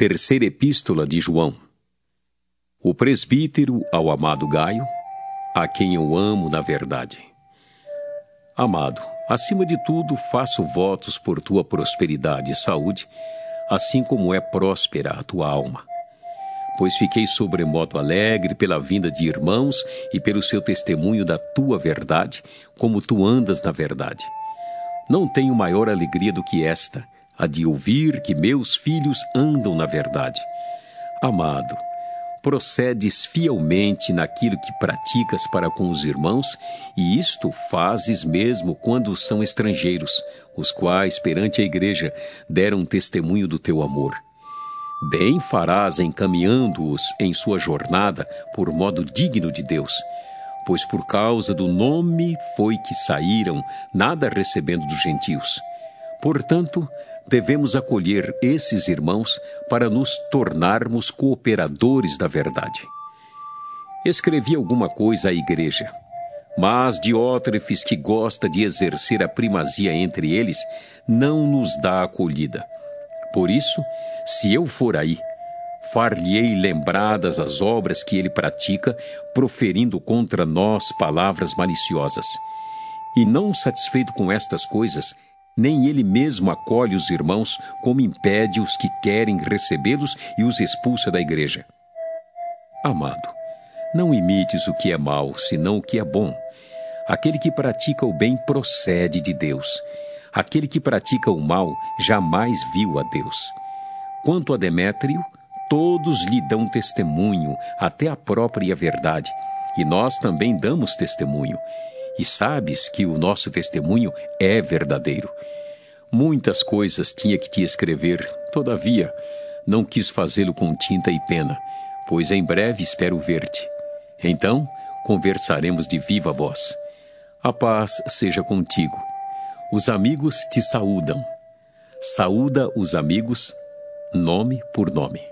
Terceira Epístola de João. O presbítero ao amado Gaio, a quem eu amo na verdade. Amado, acima de tudo, faço votos por tua prosperidade e saúde, assim como é próspera a tua alma. Pois fiquei sobremodo alegre pela vinda de irmãos e pelo seu testemunho da tua verdade, como tu andas na verdade. Não tenho maior alegria do que esta a de ouvir que meus filhos andam na verdade. Amado, procedes fielmente naquilo que praticas para com os irmãos, e isto fazes mesmo quando são estrangeiros, os quais, perante a igreja, deram testemunho do teu amor. Bem farás encaminhando-os em sua jornada por modo digno de Deus, pois por causa do nome foi que saíram, nada recebendo dos gentios. Portanto, devemos acolher esses irmãos para nos tornarmos cooperadores da verdade. Escrevi alguma coisa à igreja, mas Diótrefes, que gosta de exercer a primazia entre eles, não nos dá acolhida. Por isso, se eu for aí, far-lhe-ei lembradas as obras que ele pratica, proferindo contra nós palavras maliciosas. E não satisfeito com estas coisas, nem ele mesmo acolhe os irmãos, como impede os que querem recebê-los e os expulsa da igreja. Amado, não imites o que é mal, senão o que é bom. Aquele que pratica o bem procede de Deus. Aquele que pratica o mal jamais viu a Deus. Quanto a Demétrio, todos lhe dão testemunho, até a própria verdade, e nós também damos testemunho e sabes que o nosso testemunho é verdadeiro. Muitas coisas tinha que te escrever, todavia, não quis fazê-lo com tinta e pena, pois em breve espero ver-te. Então, conversaremos de viva voz. A paz seja contigo. Os amigos te saúdam. Saúda os amigos, nome por nome.